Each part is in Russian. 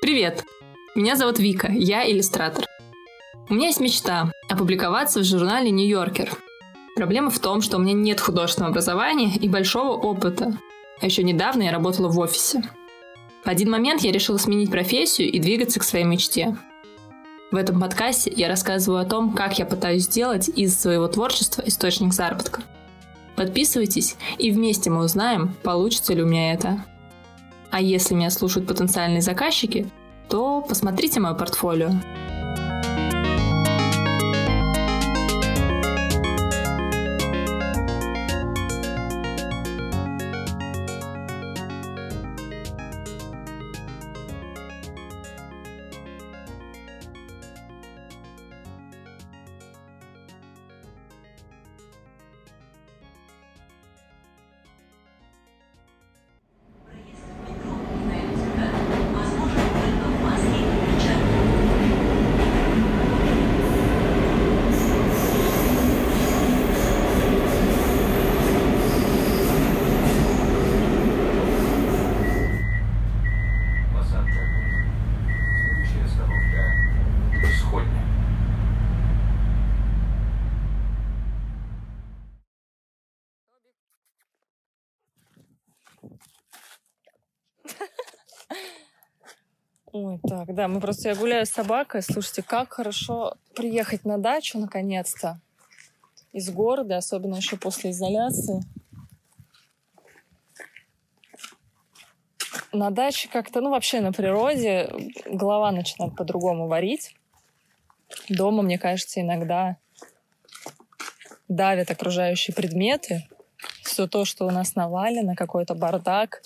Привет! Меня зовут Вика, я иллюстратор. У меня есть мечта – опубликоваться в журнале «Нью-Йоркер». Проблема в том, что у меня нет художественного образования и большого опыта. А еще недавно я работала в офисе. В один момент я решила сменить профессию и двигаться к своей мечте. В этом подкасте я рассказываю о том, как я пытаюсь сделать из своего творчества источник заработка. Подписывайтесь, и вместе мы узнаем, получится ли у меня это. А если меня слушают потенциальные заказчики, то посмотрите мое портфолио. Ой, так, да, мы просто, я гуляю с собакой. Слушайте, как хорошо приехать на дачу наконец-то из города, особенно еще после изоляции. На даче как-то, ну вообще на природе голова начинает по-другому варить. Дома, мне кажется, иногда давят окружающие предметы. Все то, что у нас навалено, какой-то бардак,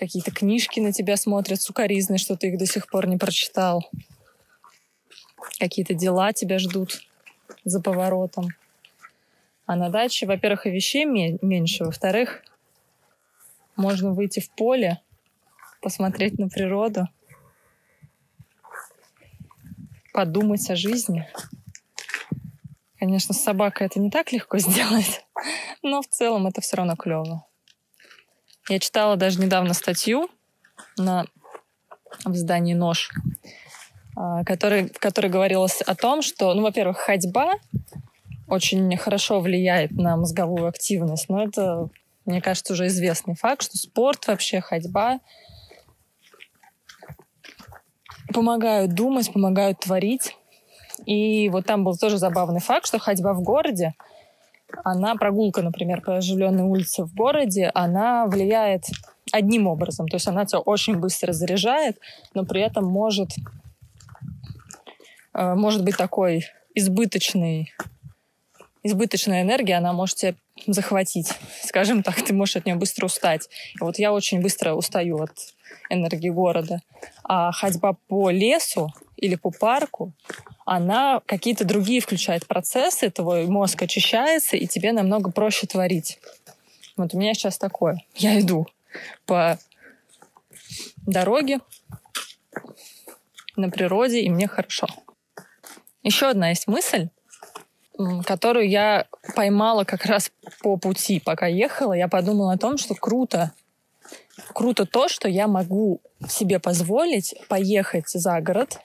какие-то книжки на тебя смотрят сукоризные, что ты их до сих пор не прочитал. Какие-то дела тебя ждут за поворотом. А на даче, во-первых, и вещей ме- меньше, во-вторых, можно выйти в поле, посмотреть на природу, подумать о жизни. Конечно, с собакой это не так легко сделать, но в целом это все равно клево. Я читала даже недавно статью на, в издании «Нож», а, который, в которой говорилось о том, что, ну, во-первых, ходьба очень хорошо влияет на мозговую активность, но это, мне кажется, уже известный факт, что спорт вообще, ходьба помогают думать, помогают творить. И вот там был тоже забавный факт, что ходьба в городе, она, прогулка, например, по оживленной улице в городе, она влияет одним образом. То есть она тебя очень быстро заряжает, но при этом может, э, может быть такой избыточный, избыточная энергия, она может тебя захватить. Скажем так, ты можешь от нее быстро устать. И вот я очень быстро устаю от энергии города. А ходьба по лесу или по парку, она какие-то другие включает процессы, твой мозг очищается, и тебе намного проще творить. Вот у меня сейчас такое. Я иду по дороге на природе, и мне хорошо. Еще одна есть мысль, которую я поймала как раз по пути, пока ехала. Я подумала о том, что круто, круто то, что я могу себе позволить поехать за город,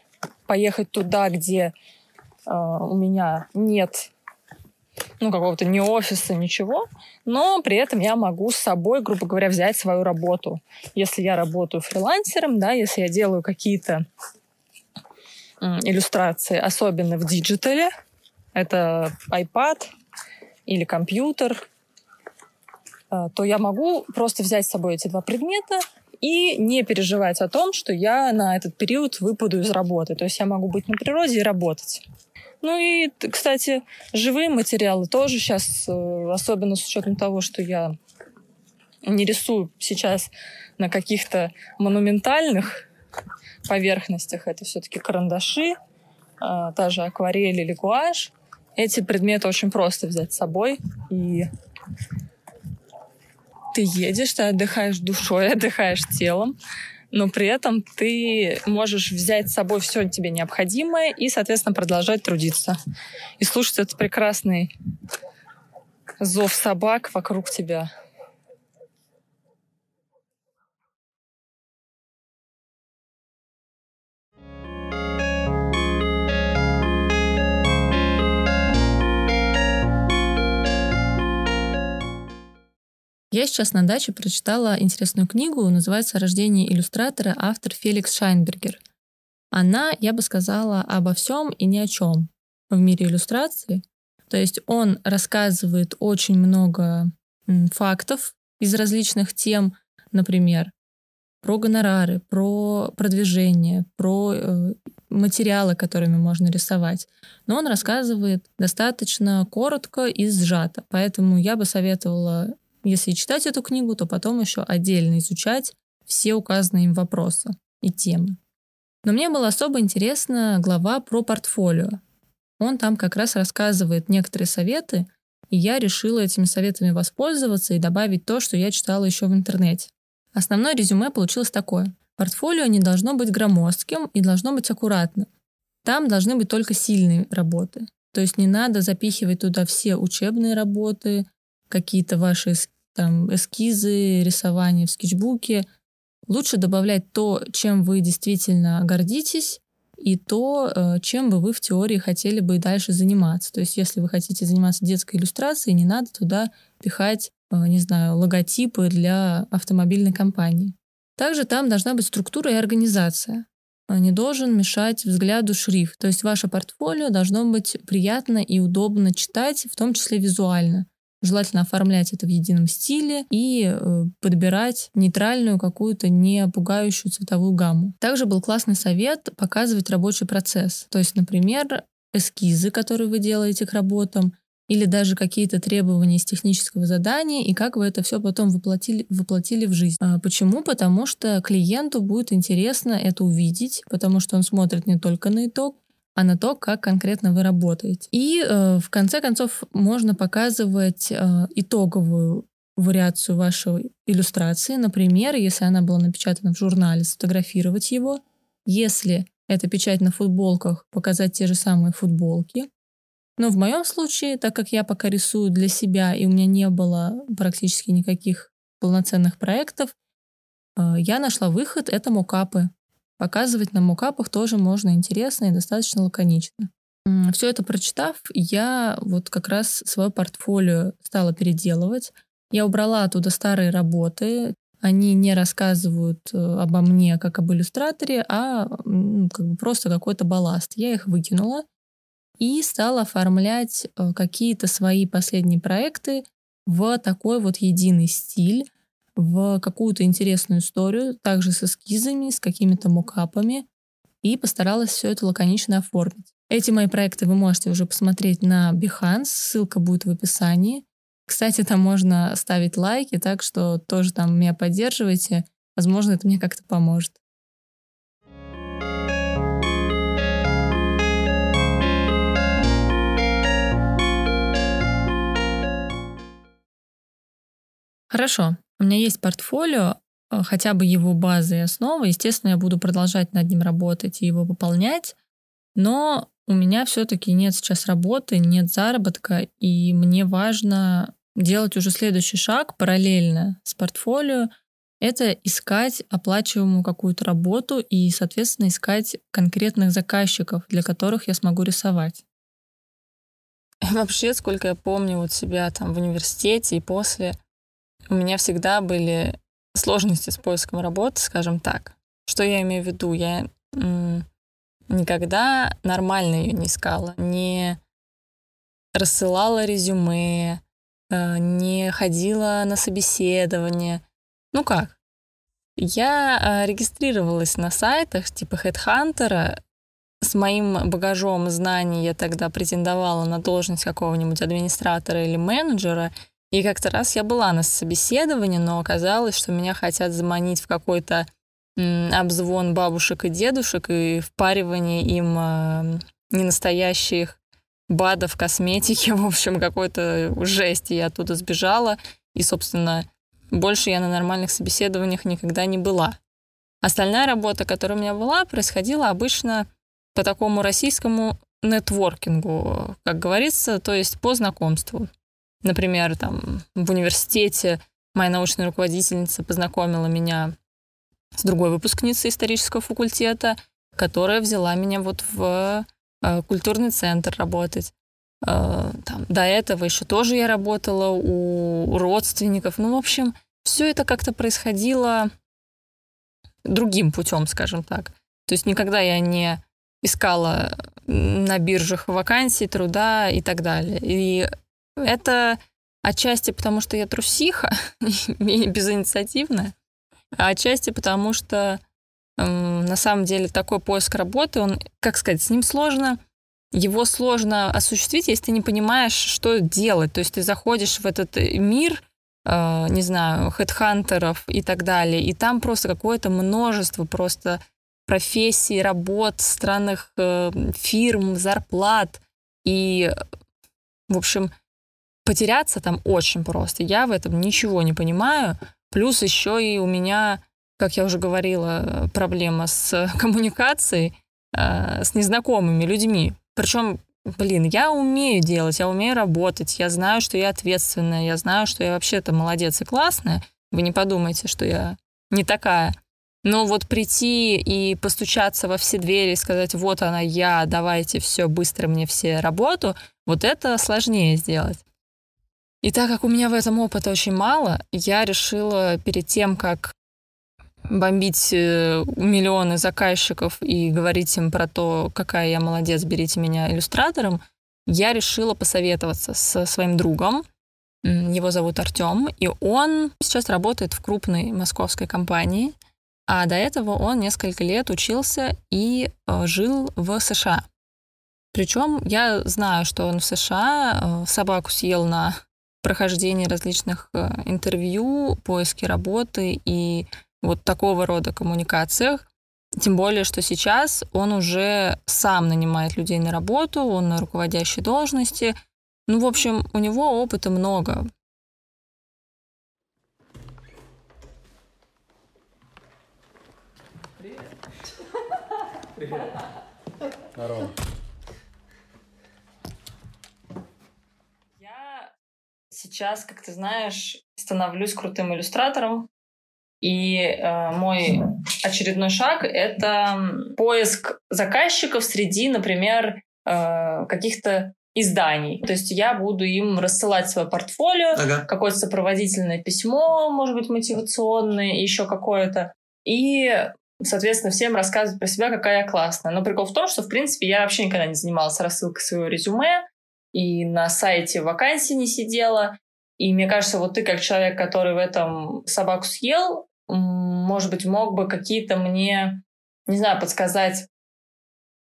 поехать туда, где э, у меня нет ну, какого-то ни офиса, ничего, но при этом я могу с собой, грубо говоря, взять свою работу. Если я работаю фрилансером, да, если я делаю какие-то м, иллюстрации, особенно в digital е, это iPad или компьютер, э, то я могу просто взять с собой эти два предмета и не переживать о том, что я на этот период выпаду из работы. То есть я могу быть на природе и работать. Ну и, кстати, живые материалы тоже сейчас, э, особенно с учетом того, что я не рисую сейчас на каких-то монументальных поверхностях, это все-таки карандаши, а, та же акварель или гуашь. Эти предметы очень просто взять с собой, и ты едешь, ты отдыхаешь душой, отдыхаешь телом, но при этом ты можешь взять с собой все тебе необходимое и, соответственно, продолжать трудиться. И слушать этот прекрасный зов собак вокруг тебя. Сейчас на даче прочитала интересную книгу, называется «Рождение иллюстратора», автор Феликс Шайнбергер. Она, я бы сказала, обо всем и ни о чем в мире иллюстрации. То есть он рассказывает очень много фактов из различных тем, например, про гонорары, про продвижение, про э, материалы, которыми можно рисовать. Но он рассказывает достаточно коротко и сжато. Поэтому я бы советовала если читать эту книгу, то потом еще отдельно изучать все указанные им вопросы и темы. Но мне было особо интересна глава про портфолио. Он там как раз рассказывает некоторые советы, и я решила этими советами воспользоваться и добавить то, что я читала еще в интернете. Основное резюме получилось такое. Портфолио не должно быть громоздким и должно быть аккуратным. Там должны быть только сильные работы. То есть не надо запихивать туда все учебные работы, какие-то ваши там эскизы, рисование в скетчбуке. Лучше добавлять то, чем вы действительно гордитесь, и то, э, чем бы вы в теории хотели бы и дальше заниматься. То есть, если вы хотите заниматься детской иллюстрацией, не надо туда пихать, э, не знаю, логотипы для автомобильной компании. Также там должна быть структура и организация. Не должен мешать взгляду шрифт. То есть ваше портфолио должно быть приятно и удобно читать, в том числе визуально. Желательно оформлять это в едином стиле и э, подбирать нейтральную какую-то не пугающую цветовую гамму. Также был классный совет показывать рабочий процесс. То есть, например, эскизы, которые вы делаете к работам, или даже какие-то требования из технического задания, и как вы это все потом воплотили, воплотили в жизнь. А почему? Потому что клиенту будет интересно это увидеть, потому что он смотрит не только на итог, а на то, как конкретно вы работаете. И э, в конце концов можно показывать э, итоговую вариацию вашей иллюстрации. Например, если она была напечатана в журнале, сфотографировать его. Если это печать на футболках, показать те же самые футболки. Но в моем случае, так как я пока рисую для себя, и у меня не было практически никаких полноценных проектов, э, я нашла выход — это мокапы. Показывать на мокапах тоже можно интересно и достаточно лаконично. Все это прочитав, я вот как раз свое портфолио стала переделывать. Я убрала оттуда старые работы. Они не рассказывают э, обо мне как об иллюстраторе, а как бы просто какой-то балласт. Я их выкинула и стала оформлять э, какие-то свои последние проекты в такой вот единый стиль, в какую-то интересную историю, также с эскизами, с какими-то мокапами, и постаралась все это лаконично оформить. Эти мои проекты вы можете уже посмотреть на Behance, ссылка будет в описании. Кстати, там можно ставить лайки, так что тоже там меня поддерживайте. Возможно, это мне как-то поможет. Хорошо. У меня есть портфолио, э, хотя бы его базы и основы. Естественно, я буду продолжать над ним работать и его пополнять. Но у меня все-таки нет сейчас работы, нет заработка, и мне важно делать уже следующий шаг параллельно с портфолио. Это искать оплачиваемую какую-то работу и, соответственно, искать конкретных заказчиков, для которых я смогу рисовать. Вообще, сколько я помню вот себя там в университете и после, у меня всегда были сложности с поиском работы, скажем так. Что я имею в виду? Я никогда нормально ее не искала, не рассылала резюме, э, не ходила на собеседование. Ну как? Я э, регистрировалась на сайтах типа HeadHunter. С моим багажом знаний я тогда претендовала на должность какого-нибудь администратора или менеджера — и как-то раз я была на собеседовании, но оказалось, что меня хотят заманить в какой-то обзвон бабушек и дедушек и впаривание им э, ненастоящих БАДов, косметики, в общем, какой-то жесть. И я оттуда сбежала. И, собственно, больше я на нормальных собеседованиях никогда не была. Остальная работа, которая у меня была, происходила обычно по такому российскому нетворкингу, как говорится, то есть по знакомству. Например, там в университете моя научная руководительница познакомила меня с другой выпускницей исторического факультета, которая взяла меня вот в э, культурный центр работать. Э, там, до этого еще тоже я работала у родственников. Ну, в общем, все это как-то происходило другим путем, скажем так. То есть никогда я не искала на биржах вакансий, труда и так далее. И это отчасти потому, что я трусиха и безинициативная, а отчасти потому, что на самом деле такой поиск работы, он, как сказать, с ним сложно, его сложно осуществить, если ты не понимаешь, что делать. То есть ты заходишь в этот мир, э, не знаю, хедхантеров и так далее, и там просто какое-то множество просто профессий, работ, странных э, фирм, зарплат. И, в общем, потеряться там очень просто. Я в этом ничего не понимаю. Плюс еще и у меня, как я уже говорила, проблема с коммуникацией э, с незнакомыми людьми. Причем, блин, я умею делать, я умею работать, я знаю, что я ответственная, я знаю, что я вообще-то молодец и классная. Вы не подумайте, что я не такая. Но вот прийти и постучаться во все двери и сказать, вот она я, давайте все, быстро мне все работу, вот это сложнее сделать. И так как у меня в этом опыта очень мало, я решила перед тем, как бомбить э, миллионы заказчиков и говорить им про то, какая я молодец, берите меня иллюстратором, я решила посоветоваться со своим другом. Его зовут Артем, и он сейчас работает в крупной московской компании, а до этого он несколько лет учился и э, жил в США. Причем я знаю, что он в США э, собаку съел на прохождении различных интервью, поиске работы и вот такого рода коммуникациях. Тем более, что сейчас он уже сам нанимает людей на работу, он на руководящей должности. Ну, в общем, у него опыта много. Привет. Привет. Здорово. Я сейчас, как ты знаешь, становлюсь крутым иллюстратором. И э, мой очередной шаг — это поиск заказчиков среди, например, э, каких-то изданий. То есть я буду им рассылать свое портфолио, ага. какое-то сопроводительное письмо, может быть, мотивационное, еще какое-то. И, соответственно, всем рассказывать про себя, какая я классная. Но прикол в том, что, в принципе, я вообще никогда не занималась рассылкой своего резюме, и на сайте вакансий не сидела. И мне кажется, вот ты как человек, который в этом собаку съел, может быть, мог бы какие-то мне, не знаю, подсказать,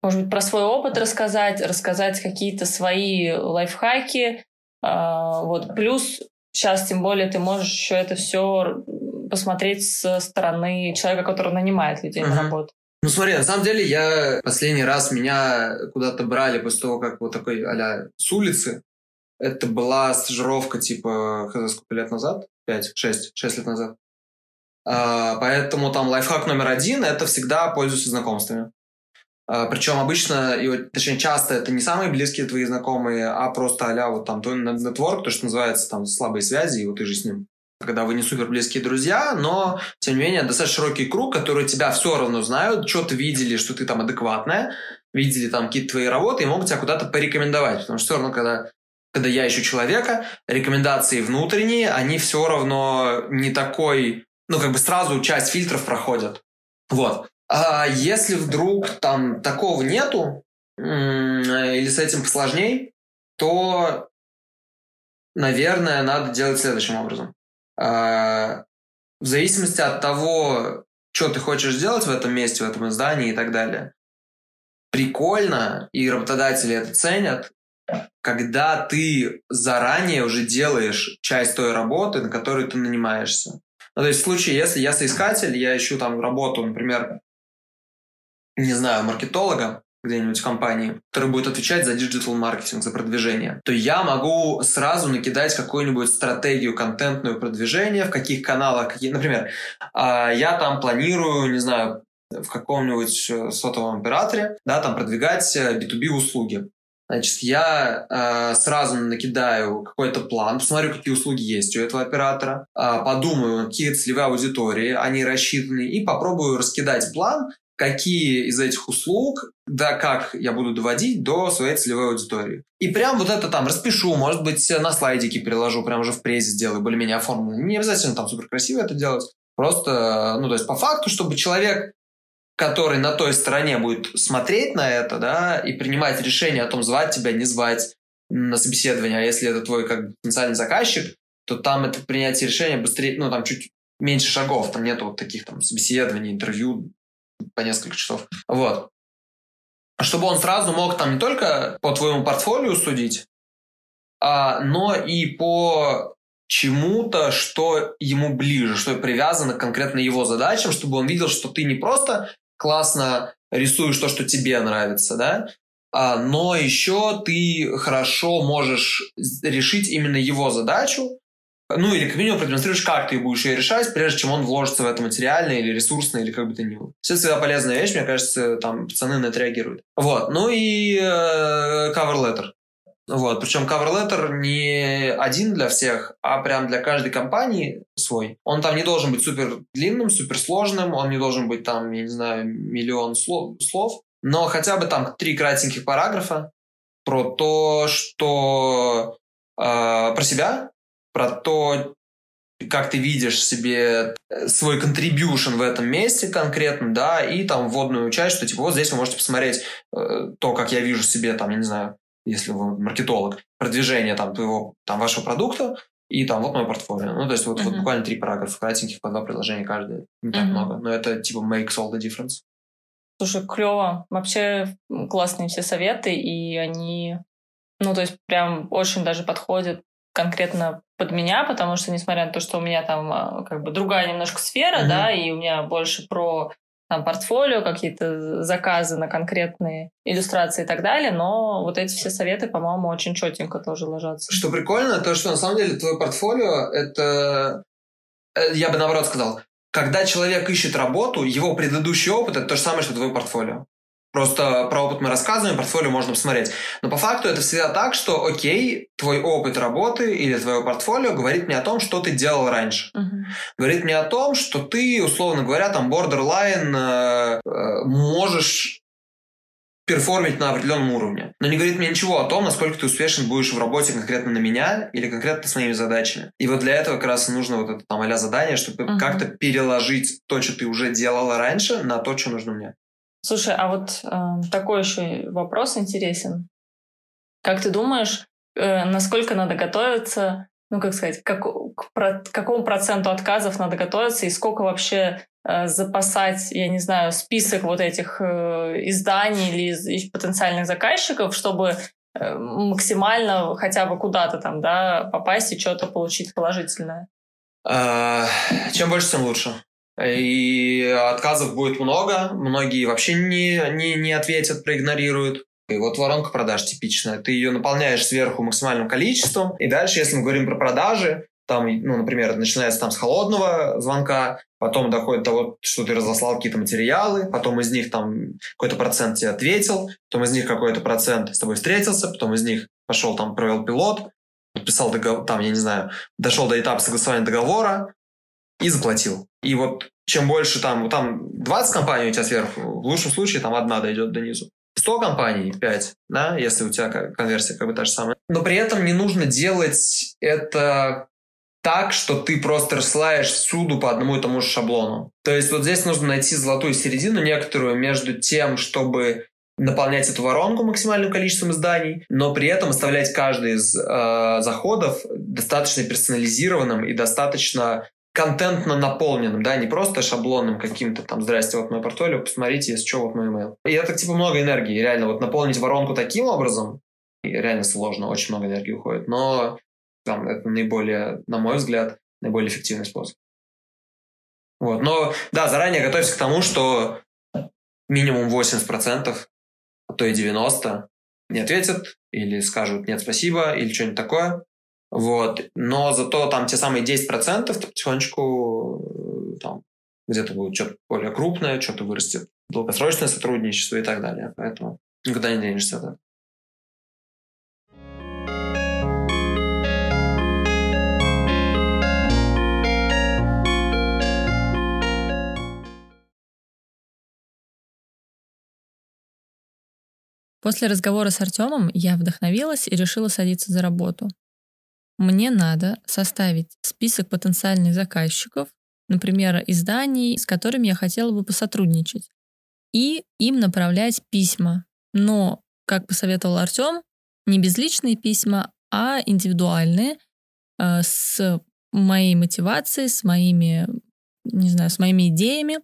может быть, про свой опыт рассказать, рассказать какие-то свои лайфхаки. А, вот. Плюс сейчас, тем более, ты можешь еще это все посмотреть со стороны человека, который нанимает людей uh-huh. на работу. Ну смотри, на самом деле я последний раз меня куда-то брали после того, как вот такой а с улицы. Это была стажировка типа, сколько лет назад? Пять, шесть, шесть лет назад. А, поэтому там лайфхак номер один – это всегда пользуйся знакомствами. А, Причем обычно, и, точнее часто это не самые близкие твои знакомые, а просто а вот там твой нетворк, то, что называется там слабые связи, и вот ты же с ним. Когда вы не супер близкие друзья, но, тем не менее, достаточно широкий круг, которые тебя все равно знают, что-то видели, что ты там адекватная, видели там какие-то твои работы и могут тебя куда-то порекомендовать. Потому что все равно, когда когда я ищу человека, рекомендации внутренние, они все равно не такой ну, как бы сразу часть фильтров проходят. Вот. А если вдруг там такого нету, или с этим посложней, то, наверное, надо делать следующим образом. А, в зависимости от того, что ты хочешь сделать в этом месте, в этом издании и так далее, прикольно, и работодатели это ценят, когда ты заранее уже делаешь часть той работы, на которую ты нанимаешься. Ну, то есть в случае, если я соискатель, я ищу там работу, например, не знаю, маркетолога где-нибудь в компании, который будет отвечать за digital маркетинг, за продвижение, то я могу сразу накидать какую-нибудь стратегию контентную продвижения, в каких каналах, какие, например, а, я там планирую, не знаю, в каком-нибудь э, сотовом операторе, да, там продвигать B2B э, услуги. Значит, я э, сразу накидаю какой-то план, посмотрю, какие услуги есть у этого оператора, э, подумаю, какие целевые аудитории они рассчитаны, и попробую раскидать план, какие из этих услуг, да, как я буду доводить до своей целевой аудитории. И прям вот это там распишу, может быть, на слайдике переложу, прям уже в презе сделаю, более-менее оформлено. Не обязательно там супер красиво это делать. Просто, ну, то есть по факту, чтобы человек который на той стороне будет смотреть на это, да, и принимать решение о том, звать тебя, не звать на собеседование, а если это твой как потенциальный заказчик, то там это принятие решения быстрее, ну, там чуть меньше шагов, там нету вот таких там собеседований, интервью по несколько часов. Вот. Чтобы он сразу мог там не только по твоему портфолио судить, а, но и по чему-то, что ему ближе, что привязано конкретно его задачам, чтобы он видел, что ты не просто классно рисуешь то, что тебе нравится, да, а, но еще ты хорошо можешь решить именно его задачу, ну или как минимум продемонстрируешь, как ты будешь ее решать, прежде чем он вложится в это материально или ресурсно, или как бы то ни было. Все всегда полезная вещь, мне кажется, там пацаны на это реагируют. Вот, ну и э, cover letter. Вот. Причем cover letter не один для всех, а прям для каждой компании свой. Он там не должен быть супер длинным, супер сложным, он не должен быть там, я не знаю, миллион слов, слов но хотя бы там три кратеньких параграфа про то, что э, про себя, про то, как ты видишь себе свой contribution в этом месте конкретно, да, и там вводную часть, что типа вот здесь вы можете посмотреть э, то, как я вижу себе, там, я не знаю, если вы маркетолог, продвижение там твоего, там вашего продукта, и там вот мое портфолио. Ну, то есть вот, uh-huh. вот буквально три параграфа кратеньких, по два предложения каждое. Не так uh-huh. много, но это типа makes all the difference. Слушай, клево. Вообще классные все советы, и они, ну, то есть прям очень даже подходят конкретно под меня, потому что, несмотря на то, что у меня там а, как бы другая немножко сфера, mm-hmm. да, и у меня больше про там портфолио, какие-то заказы на конкретные иллюстрации и так далее, но вот эти все советы, по-моему, очень четенько тоже ложатся. Что прикольно, то, что на самом деле твое портфолио, это, э, я бы наоборот сказал, когда человек ищет работу, его предыдущий опыт – это то же самое, что твое портфолио. Просто про опыт мы рассказываем, портфолио можно посмотреть. Но по факту это всегда так, что окей, твой опыт работы или твое портфолио говорит мне о том, что ты делал раньше. Uh-huh. Говорит мне о том, что ты, условно говоря, там borderline э, э, можешь перформить на определенном уровне. Но не говорит мне ничего о том, насколько ты успешен будешь в работе конкретно на меня или конкретно с моими задачами. И вот для этого как раз нужно вот это там а задание, чтобы uh-huh. как-то переложить то, что ты уже делала раньше, на то, что нужно мне. Слушай, а вот э, такой еще вопрос интересен. Как ты думаешь, э, насколько надо готовиться, ну, как сказать, как, к, про, к какому проценту отказов надо готовиться и сколько вообще э, запасать, я не знаю, список вот этих э, изданий или из, потенциальных заказчиков, чтобы э, максимально хотя бы куда-то там, да, попасть и что-то получить положительное? А, чем больше, тем лучше. И отказов будет много, многие вообще не, не, не ответят, проигнорируют. И вот воронка продаж типичная. Ты ее наполняешь сверху максимальным количеством. И дальше, если мы говорим про продажи, там, ну, например, начинается там с холодного звонка, потом доходит до того, что ты разослал какие-то материалы, потом из них там какой-то процент тебе ответил, потом из них какой-то процент с тобой встретился, потом из них пошел там, провел пилот, подписал договор, там, я не знаю, дошел до этапа согласования договора, и заплатил. И вот чем больше там, там 20 компаний у тебя сверху, в лучшем случае там одна дойдет до низу. 100 компаний, 5, да, если у тебя конверсия как бы та же самая. Но при этом не нужно делать это так, что ты просто рассылаешь всюду по одному и тому же шаблону. То есть вот здесь нужно найти золотую середину некоторую между тем, чтобы наполнять эту воронку максимальным количеством изданий, но при этом оставлять каждый из э, заходов достаточно персонализированным и достаточно контентно наполненным, да, не просто шаблонным каким-то там «Здрасте, вот мое портфолио, посмотрите, если что, вот мой email». И это типа много энергии, реально, вот наполнить воронку таким образом, реально сложно, очень много энергии уходит, но там, это наиболее, на мой взгляд, наиболее эффективный способ. Вот, но да, заранее готовься к тому, что минимум 80% а то и 90 не ответят или скажут «нет, спасибо» или что-нибудь такое. Вот. Но зато там те самые 10% потихонечку э, там, где-то будет что-то более крупное, что-то вырастет долгосрочное сотрудничество и так далее. Поэтому никуда не денешься этого. После разговора с Артемом я вдохновилась и решила садиться за работу. Мне надо составить список потенциальных заказчиков, например, изданий, с которыми я хотела бы посотрудничать, и им направлять письма. Но, как посоветовал Артем, не безличные письма, а индивидуальные, э, с моей мотивацией, с моими, не знаю, с моими идеями,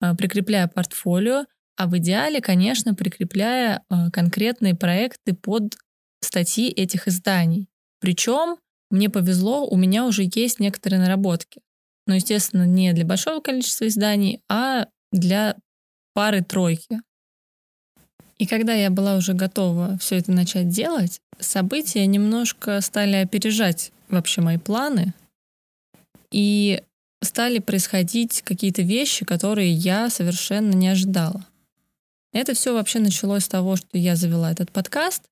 э, прикрепляя портфолио, а в идеале, конечно, прикрепляя э, конкретные проекты под статьи этих изданий. Причем мне повезло, у меня уже есть некоторые наработки. Но, естественно, не для большого количества изданий, а для пары-тройки. И когда я была уже готова все это начать делать, события немножко стали опережать вообще мои планы. И стали происходить какие-то вещи, которые я совершенно не ожидала. Это все вообще началось с того, что я завела этот подкаст,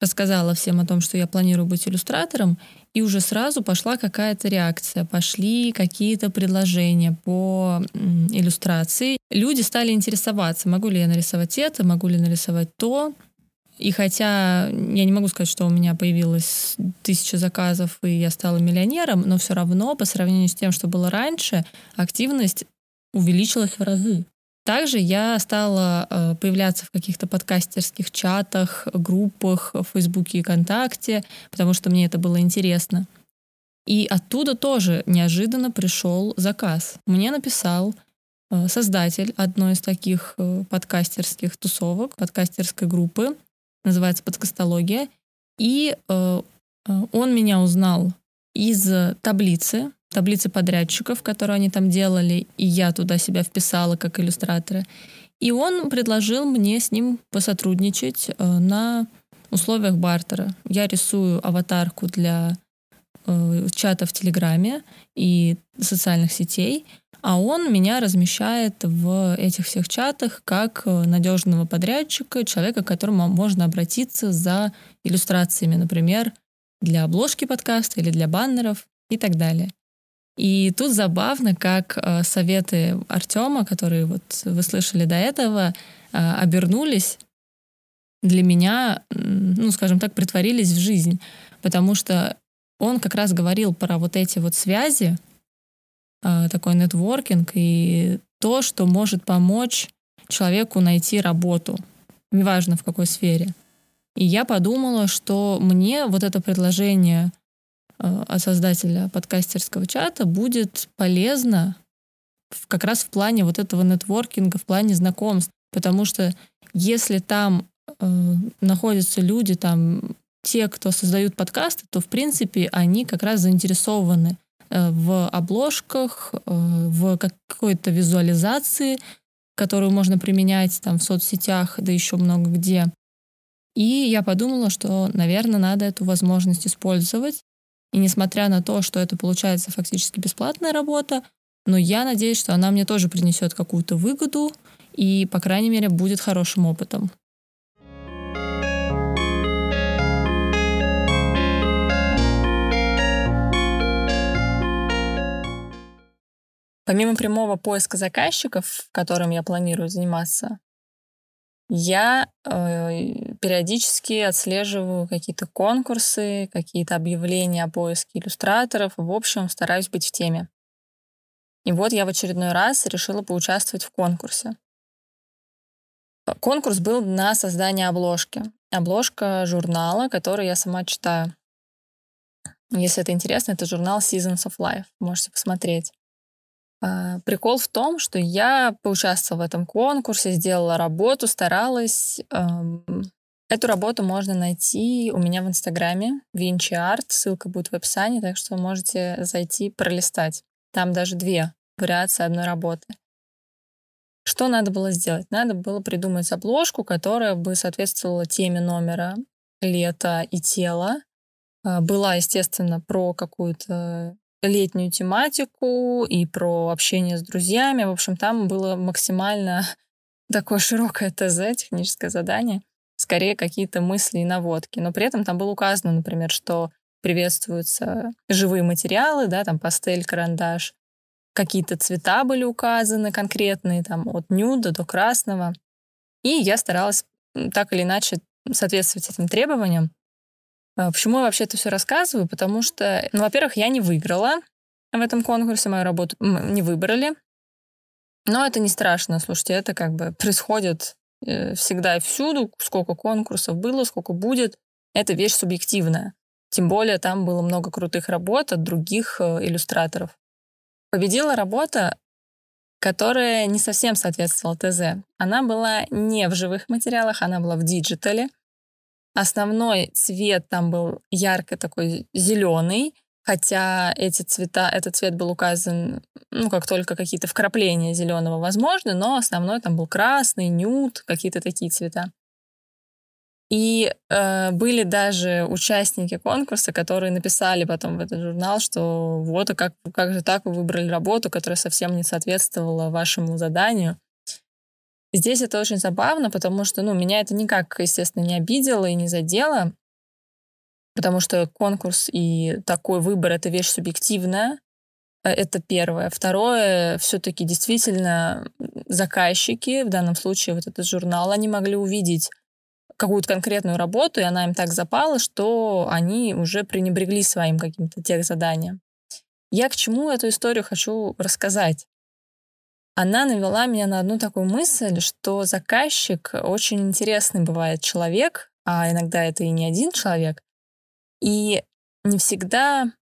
рассказала всем о том, что я планирую быть иллюстратором, и уже сразу пошла какая-то реакция, пошли какие-то предложения по иллюстрации. Люди стали интересоваться, могу ли я нарисовать это, могу ли нарисовать то. И хотя я не могу сказать, что у меня появилось тысяча заказов, и я стала миллионером, но все равно по сравнению с тем, что было раньше, активность увеличилась в разы. Также я стала э, появляться в каких-то подкастерских чатах, группах в Фейсбуке и ВКонтакте, потому что мне это было интересно. И оттуда тоже неожиданно пришел заказ. Мне написал э, создатель одной из таких э, подкастерских тусовок, подкастерской группы, называется «Подкастология», и он меня узнал из таблицы, таблицы подрядчиков, которые они там делали, и я туда себя вписала как иллюстратора. И он предложил мне с ним посотрудничать э, на условиях бартера. Я рисую аватарку для э, чата в Телеграме и социальных сетей, а он меня размещает в этих всех чатах как э, надежного подрядчика, человека, к которому можно обратиться за иллюстрациями, например, для обложки подкаста или для баннеров и так далее. И тут забавно, как э, советы Артема, которые вот вы слышали до этого, э, обернулись для меня, ну, скажем так, притворились в жизнь. Потому что он как раз говорил про вот эти вот связи, э, такой нетворкинг и то, что может помочь человеку найти работу, неважно в какой сфере. И я подумала, что мне вот это предложение от создателя подкастерского чата будет полезно как раз в плане вот этого нетворкинга, в плане знакомств. Потому что если там э, находятся люди, там те, кто создают подкасты, то в принципе они как раз заинтересованы э, в обложках, э, в какой-то визуализации, которую можно применять там в соцсетях, да еще много где. И я подумала, что, наверное, надо эту возможность использовать и несмотря на то, что это получается фактически бесплатная работа, но я надеюсь, что она мне тоже принесет какую-то выгоду и, по крайней мере, будет хорошим опытом. Помимо прямого поиска заказчиков, которым я планирую заниматься, я э, периодически отслеживаю какие-то конкурсы, какие-то объявления о поиске иллюстраторов. В общем, стараюсь быть в теме. И вот я в очередной раз решила поучаствовать в конкурсе. Конкурс был на создание обложки. Обложка журнала, который я сама читаю. Если это интересно, это журнал Seasons of Life. Можете посмотреть. А, прикол в том, что я поучаствовала в этом конкурсе, сделала работу, старалась. Эту работу можно найти у меня в Инстаграме, Vinci Art, ссылка будет в описании, так что можете зайти пролистать. Там даже две вариации одной работы. Что надо было сделать? Надо было придумать обложку, которая бы соответствовала теме номера лето и тело. А, была, естественно, про какую-то летнюю тематику и про общение с друзьями. В общем, там было максимально такое широкое ТЗ, техническое задание, скорее какие-то мысли и наводки. Но при этом там было указано, например, что приветствуются живые материалы, да, там пастель, карандаш, какие-то цвета были указаны конкретные, там от нюда до красного. И я старалась так или иначе соответствовать этим требованиям. А почему я вообще это все рассказываю? Потому что, ну, во-первых, я не выиграла в этом конкурсе, мою работу не выбрали. Но это не страшно, слушайте, это как бы происходит э, всегда и всюду, сколько конкурсов было, сколько будет. Это вещь субъективная. Тем более там было много крутых работ от других э, иллюстраторов. Победила работа, которая не совсем соответствовала ТЗ. Она была не в живых материалах, она была в digital е. Основной цвет там был ярко такой зеленый, хотя эти цвета, этот цвет был указан, ну, как только какие-то вкрапления зеленого возможны, но основной там был красный, нюд, какие-то такие цвета. И э, были даже участники конкурса, которые написали потом в этот журнал, что вот, а как, как же так вы выбрали работу, которая совсем не соответствовала вашему заданию. Здесь это очень забавно, потому что, ну, меня это никак, естественно, не обидело и не задело, потому что конкурс и такой выбор — это вещь субъективная, э, это первое. Второе, все-таки действительно заказчики, в данном случае вот этот журнал, они могли увидеть какую-то конкретную работу, и она им так запала, что они уже пренебрегли своим каким-то тех заданием. Я к чему эту историю хочу рассказать? Она навела меня на одну такую мысль, что заказчик очень интересный бывает человек, а иногда это и не один человек, и не всегда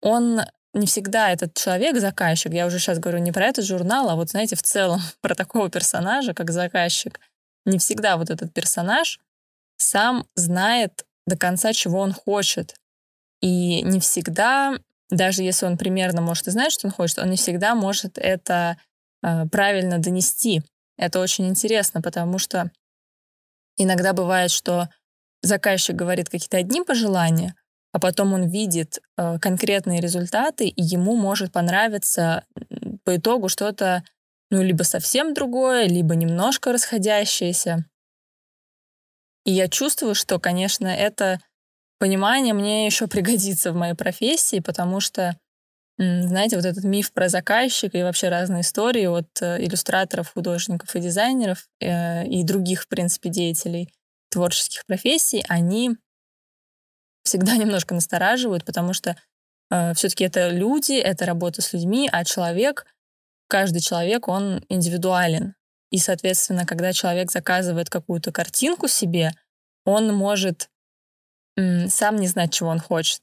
он не всегда этот человек заказчик, я уже сейчас говорю не про этот журнал, а вот, знаете, в целом про такого персонажа, как заказчик, не всегда вот этот персонаж сам знает до конца, чего он хочет. И не всегда, даже если он примерно может и знать, что он хочет, он не всегда может это правильно донести. Это очень интересно, потому что иногда бывает, что заказчик говорит какие-то одни пожелания, а потом он видит э, конкретные результаты, и ему может понравиться по итогу что-то, ну, либо совсем другое, либо немножко расходящееся. И я чувствую, что, конечно, это понимание мне еще пригодится в моей профессии, потому что знаете, вот этот миф про заказчика и вообще разные истории от э, иллюстраторов, художников и дизайнеров э, и других, в принципе, деятелей творческих профессий, они всегда немножко настораживают, потому что э, все-таки это люди, это работа с людьми, а человек, каждый человек, он индивидуален. И, соответственно, когда человек заказывает какую-то картинку себе, он может сам не знать, чего он хочет.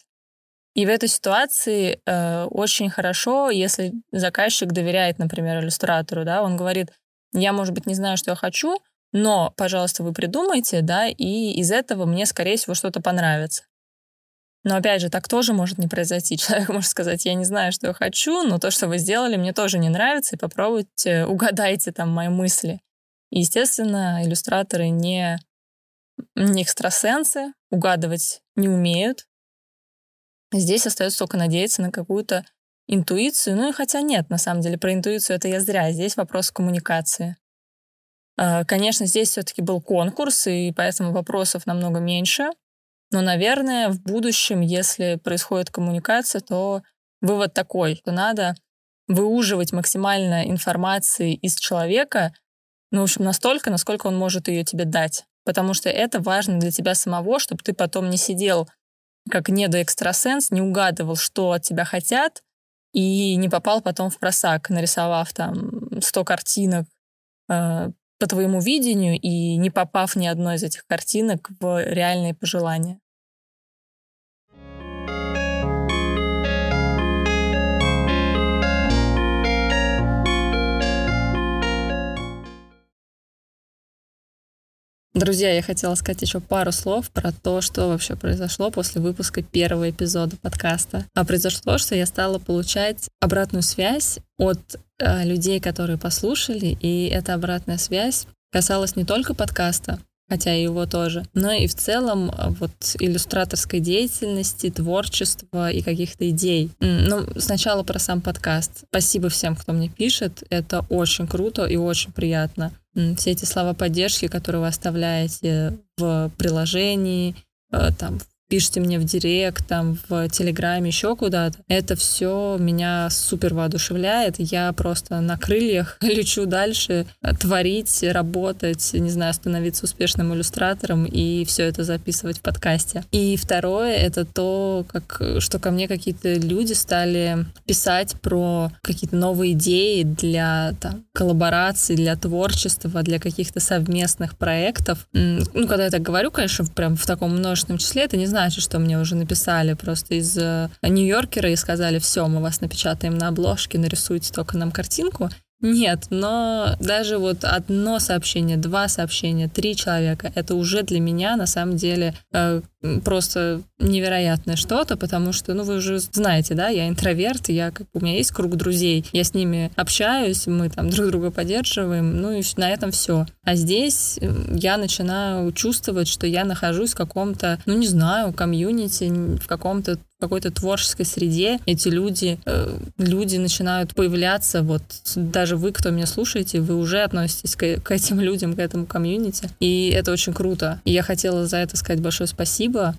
И в этой ситуации э, очень хорошо, если заказчик доверяет, например, иллюстратору, да, он говорит, я, может быть, не знаю, что я хочу, но, пожалуйста, вы придумайте, да, и из этого мне, скорее всего, что-то понравится. Но, опять же, так тоже может не произойти. Человек может сказать, я не знаю, что я хочу, но то, что вы сделали, мне тоже не нравится, и попробуйте, угадайте там мои мысли. И, естественно, иллюстраторы не, не экстрасенсы, угадывать не умеют, Здесь остается только надеяться на какую-то интуицию. Ну и хотя нет, на самом деле, про интуицию это я зря. Здесь вопрос коммуникации. А, конечно, здесь все-таки был конкурс, и поэтому вопросов намного меньше. Но, наверное, в будущем, если происходит коммуникация, то вывод такой, что надо выуживать максимально информации из человека, ну, в общем, настолько, насколько он может ее тебе дать. Потому что это важно для тебя самого, чтобы ты потом не сидел как недоэкстрасенс, не угадывал, что от тебя хотят, и не попал потом в просак, нарисовав там 100 картинок э, по твоему видению и не попав ни одной из этих картинок в реальные пожелания. Друзья, я хотела сказать еще пару слов про то, что вообще произошло после выпуска первого эпизода подкаста. А произошло, что я стала получать обратную связь от э, людей, которые послушали, и эта обратная связь касалась не только подкаста, хотя и его тоже, но и в целом а, вот иллюстраторской деятельности, творчества и каких-то идей. Ну, сначала про сам подкаст. Спасибо всем, кто мне пишет. Это очень круто и очень приятно. Все эти слова поддержки, которые вы оставляете в приложении, э, там, пишите мне в директ, там, в Телеграме, еще куда-то. Это все меня супер воодушевляет. Я просто на крыльях лечу дальше, творить, работать, не знаю, становиться успешным иллюстратором и все это записывать в подкасте. И второе, это то, как, что ко мне какие-то люди стали писать про какие-то новые идеи для там, коллабораций, для творчества, для каких-то совместных проектов. Ну, когда я так говорю, конечно, прям в таком множественном числе, это не значит, что мне уже написали просто из э, Нью-Йоркера и сказали, все, мы вас напечатаем на обложке, нарисуйте только нам картинку. Нет, но даже вот одно сообщение, два сообщения, три человека, это уже для меня на самом деле э, просто невероятное что-то, потому что, ну, вы уже знаете, да, я интроверт, я, как, у меня есть круг друзей, я с ними общаюсь, мы там друг друга поддерживаем, ну, и на этом все. А здесь я начинаю чувствовать, что я нахожусь в каком-то, ну, не знаю, комьюнити, в каком-то какой-то творческой среде эти люди, э, люди начинают появляться, вот даже вы, кто меня слушаете, вы уже относитесь к, к этим людям, к этому комьюнити, и это очень круто. И я хотела за это сказать большое спасибо, спасибо,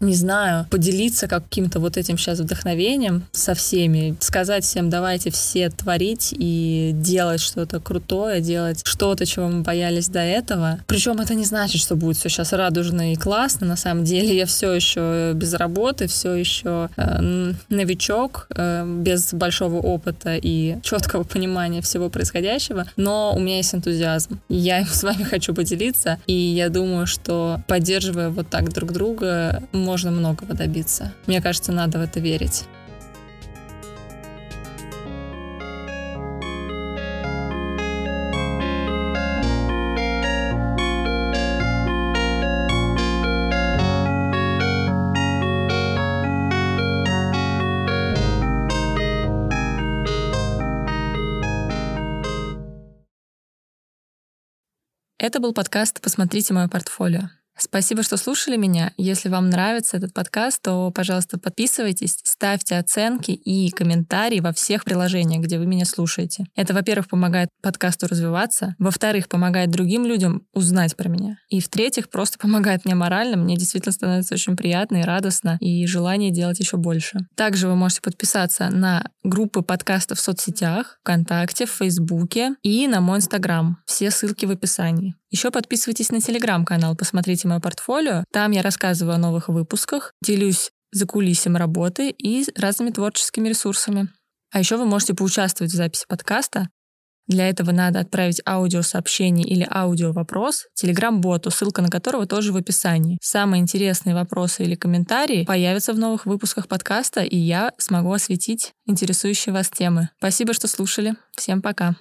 не знаю, поделиться каким-то вот этим сейчас вдохновением со всеми, сказать всем, давайте все творить и делать что-то крутое, делать что-то, чего мы боялись до этого. Причем это не значит, что будет все сейчас радужно и классно. На самом деле я все еще без работы, все еще э, новичок, э, без большого опыта и четкого понимания всего происходящего, но у меня есть энтузиазм. Я им с вами хочу поделиться, и я думаю, что поддерживая вот так друг друга, друга можно многого добиться. Мне кажется, надо в это верить. Это был подкаст «Посмотрите мое портфолио». Спасибо, что слушали меня. Если вам нравится этот подкаст, то, пожалуйста, подписывайтесь, ставьте оценки и комментарии во всех приложениях, где вы меня слушаете. Это, во-первых, помогает подкасту развиваться, во-вторых, помогает другим людям узнать про меня, и в-третьих, просто помогает мне морально. Мне действительно становится очень приятно и радостно, и желание делать еще больше. Также вы можете подписаться на группы подкастов в соцсетях, ВКонтакте, в Фейсбуке и на мой Инстаграм. Все ссылки в описании. Еще подписывайтесь на телеграм-канал, посмотрите мое портфолио. Там я рассказываю о новых выпусках, делюсь за кулисем работы и разными творческими ресурсами. А еще вы можете поучаствовать в записи подкаста. Для этого надо отправить аудиосообщение или аудиовопрос телеграм-боту, ссылка на которого тоже в описании. Самые интересные вопросы или комментарии появятся в новых выпусках подкаста, и я смогу осветить интересующие вас темы. Спасибо, что слушали. Всем пока.